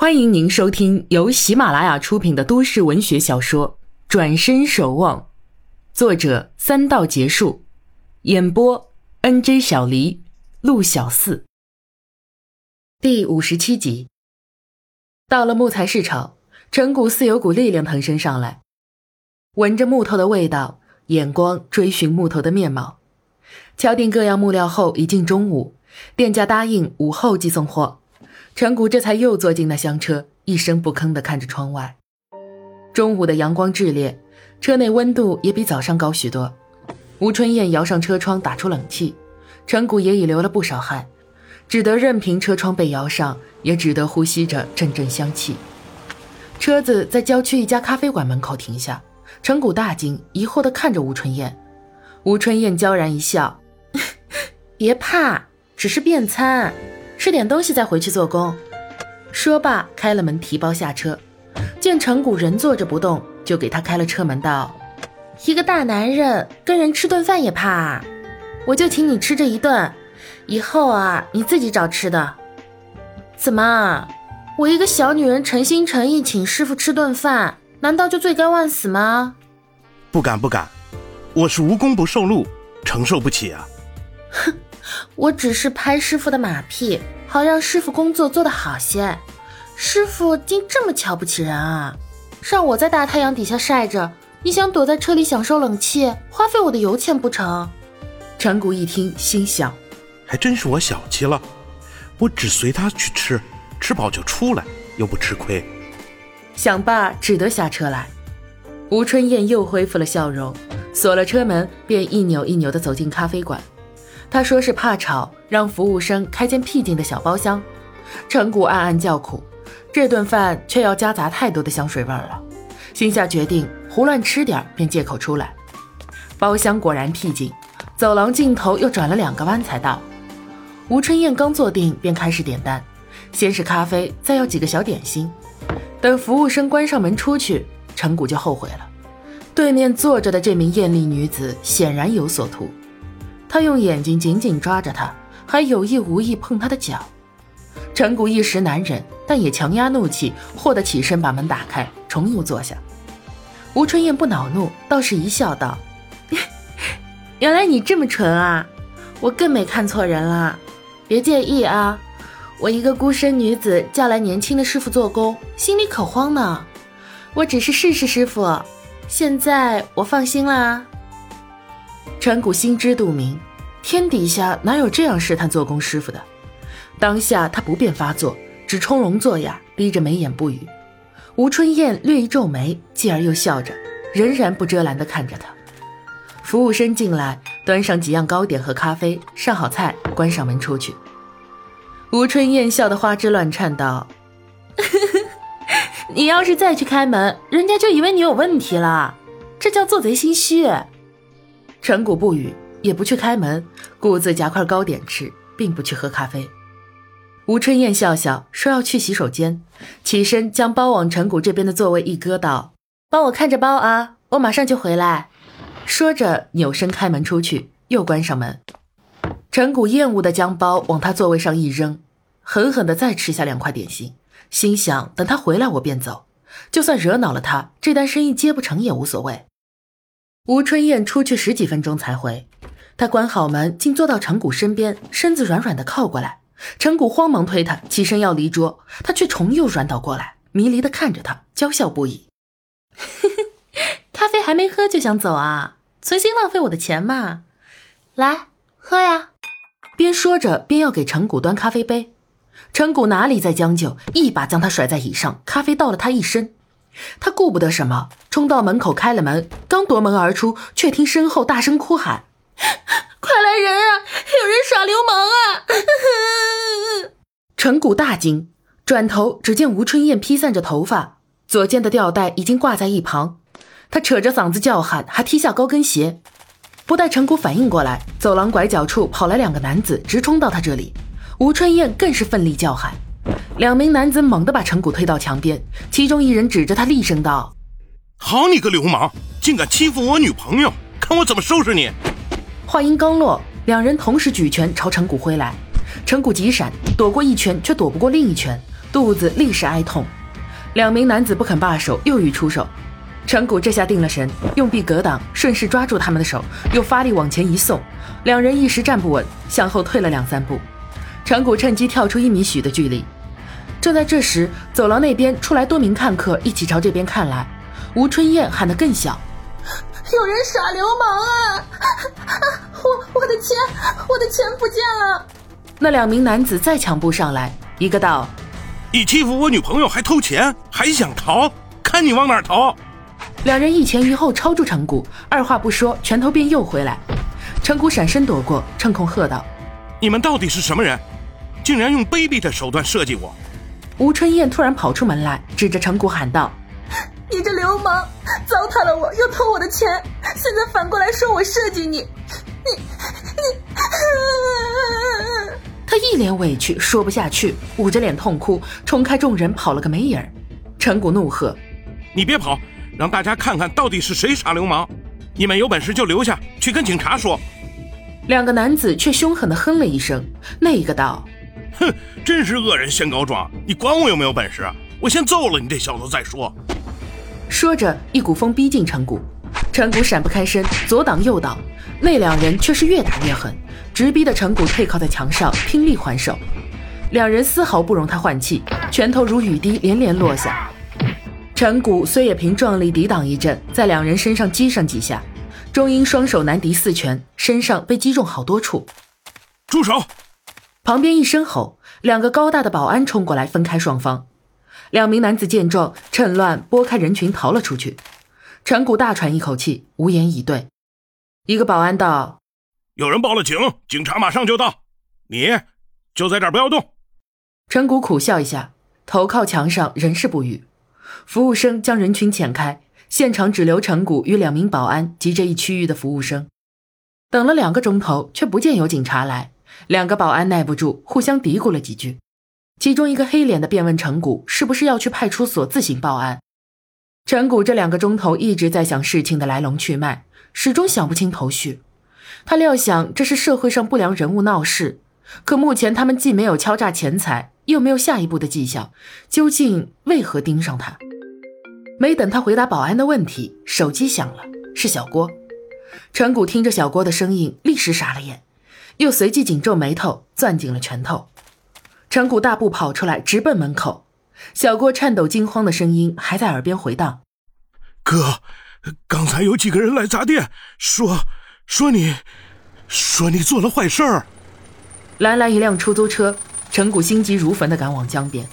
欢迎您收听由喜马拉雅出品的都市文学小说《转身守望》，作者三道结束，演播 N J 小黎、陆小四。第五十七集，到了木材市场，陈谷似有股力量腾身上来，闻着木头的味道，眼光追寻木头的面貌。敲定各样木料后，已近中午，店家答应午后即送货。陈谷这才又坐进那厢车，一声不吭地看着窗外。中午的阳光炽烈，车内温度也比早上高许多。吴春燕摇上车窗，打出冷气。陈谷也已流了不少汗，只得任凭车窗被摇上，也只得呼吸着阵阵香气。车子在郊区一家咖啡馆门口停下，陈谷大惊，疑惑地看着吴春燕。吴春燕娇然一笑：“别怕，只是便餐。”吃点东西再回去做工。说罢，开了门，提包下车。见陈谷人坐着不动，就给他开了车门，道：“一个大男人跟人吃顿饭也怕？我就请你吃这一顿，以后啊，你自己找吃的。怎么，我一个小女人诚心诚意请师傅吃顿饭，难道就罪该万死吗？不敢不敢，我是无功不受禄，承受不起啊。哼。”我只是拍师傅的马屁，好让师傅工作做得好些。师傅竟这么瞧不起人啊！让我在大太阳底下晒着，你想躲在车里享受冷气，花费我的油钱不成？陈谷一听，心想：还真是我小气了。我只随他去吃，吃饱就出来，又不吃亏。想罢，只得下车来。吴春燕又恢复了笑容，锁了车门，便一扭一扭地走进咖啡馆。他说是怕吵，让服务生开间僻静的小包厢。陈谷暗暗叫苦，这顿饭却要夹杂太多的香水味了，心下决定胡乱吃点，便借口出来。包厢果然僻静，走廊尽头又转了两个弯才到。吴春燕刚坐定，便开始点单，先是咖啡，再要几个小点心。等服务生关上门出去，陈谷就后悔了。对面坐着的这名艳丽女子显然有所图。他用眼睛紧紧抓着她，还有意无意碰她的脚。陈谷一时难忍，但也强压怒气，霍得起身把门打开，重又坐下。吴春燕不恼怒，倒是一笑道：“ 原来你这么纯啊，我更没看错人了。别介意啊，我一个孤身女子叫来年轻的师傅做工，心里可慌呢。我只是试试师傅，现在我放心啦。”陈谷心知肚明，天底下哪有这样试探做工师傅的？当下他不便发作，只冲聋作哑，低着眉眼不语。吴春燕略一皱眉，继而又笑着，仍然不遮拦地看着他。服务生进来，端上几样糕点和咖啡，上好菜，关上门出去。吴春燕笑得花枝乱颤，道：“你要是再去开门，人家就以为你有问题了，这叫做贼心虚。”陈谷不语，也不去开门，顾自夹块糕点吃，并不去喝咖啡。吴春燕笑笑说要去洗手间，起身将包往陈谷这边的座位一搁，道：“帮我看着包啊，我马上就回来。”说着扭身开门出去，又关上门。陈谷厌恶地将包往他座位上一扔，狠狠地再吃下两块点心，心想：等他回来我便走，就算惹恼了他，这单生意接不成也无所谓。吴春燕出去十几分钟才回，她关好门，竟坐到陈谷身边，身子软软的靠过来。陈谷慌忙推她起身要离桌，她却重又软倒过来，迷离的看着他，娇笑不已。咖啡还没喝就想走啊？存心浪费我的钱嘛？来喝呀！边说着边要给陈谷端咖啡杯，陈谷哪里再将就，一把将他甩在椅上，咖啡倒了他一身。他顾不得什么，冲到门口开了门，刚夺门而出，却听身后大声哭喊：“快来人啊！有人耍流氓啊！” 陈谷大惊，转头只见吴春燕披散着头发，左肩的吊带已经挂在一旁，他扯着嗓子叫喊，还踢下高跟鞋。不待陈谷反应过来，走廊拐角处跑来两个男子，直冲到他这里，吴春燕更是奋力叫喊。两名男子猛地把陈谷推到墙边，其中一人指着他厉声道：“好你个流氓，竟敢欺负我女朋友，看我怎么收拾你！”话音刚落，两人同时举拳朝陈谷挥来，陈谷急闪躲过一拳，却躲不过另一拳，肚子立时哀痛。两名男子不肯罢手，又欲出手。陈谷这下定了神，用臂格挡，顺势抓住他们的手，又发力往前一送，两人一时站不稳，向后退了两三步。陈谷趁机跳出一米许的距离。正在这时，走廊那边出来多名看客，一起朝这边看来。吴春燕喊得更响：“有人耍流氓啊！我我的钱，我的钱不见了！”那两名男子再抢步上来，一个道。你欺负我女朋友还偷钱，还想逃？看你往哪逃！两人一前一后抄住陈谷，二话不说，拳头便又回来。陈谷闪身躲过，趁空喝道：“你们到底是什么人？竟然用卑鄙的手段设计我！”吴春燕突然跑出门来，指着陈谷喊道：“你这流氓，糟蹋了我，又偷我的钱，现在反过来说我设计你，你你！”他一脸委屈，说不下去，捂着脸痛哭，冲开众人跑了个没影儿。陈谷怒喝：“你别跑，让大家看看到底是谁耍流氓！你们有本事就留下去跟警察说。”两个男子却凶狠地哼了一声。那一个道：“哼，真是恶人先告状，你管我有没有本事？我先揍了你这小子再说。”说着，一股风逼近陈谷，陈谷闪不开身，左挡右挡，那两人却是越打越狠。直逼的陈谷退靠在墙上，拼力还手，两人丝毫不容他换气，拳头如雨滴连连落下。陈谷虽也凭壮力抵挡一阵，在两人身上击上几下，终因双手难敌四拳，身上被击中好多处。住手！旁边一声吼，两个高大的保安冲过来分开双方。两名男子见状，趁乱拨开人群逃了出去。陈谷大喘一口气，无言以对。一个保安道。有人报了警，警察马上就到。你就在这儿，不要动。陈谷苦笑一下，头靠墙上，仍是不语。服务生将人群遣开，现场只留陈谷与两名保安及这一区域的服务生。等了两个钟头，却不见有警察来。两个保安耐不住，互相嘀咕了几句。其中一个黑脸的便问陈谷：“是不是要去派出所自行报案？”陈谷这两个钟头一直在想事情的来龙去脉，始终想不清头绪。他料想这是社会上不良人物闹事，可目前他们既没有敲诈钱财，又没有下一步的迹象，究竟为何盯上他？没等他回答保安的问题，手机响了，是小郭。陈谷听着小郭的声音，立时傻了眼，又随即紧皱眉头，攥紧了拳头。陈谷大步跑出来，直奔门口。小郭颤抖惊慌的声音还在耳边回荡：“哥，刚才有几个人来砸店，说……”说你，说你做了坏事儿。拦来一辆出租车，陈谷心急如焚地赶往江边。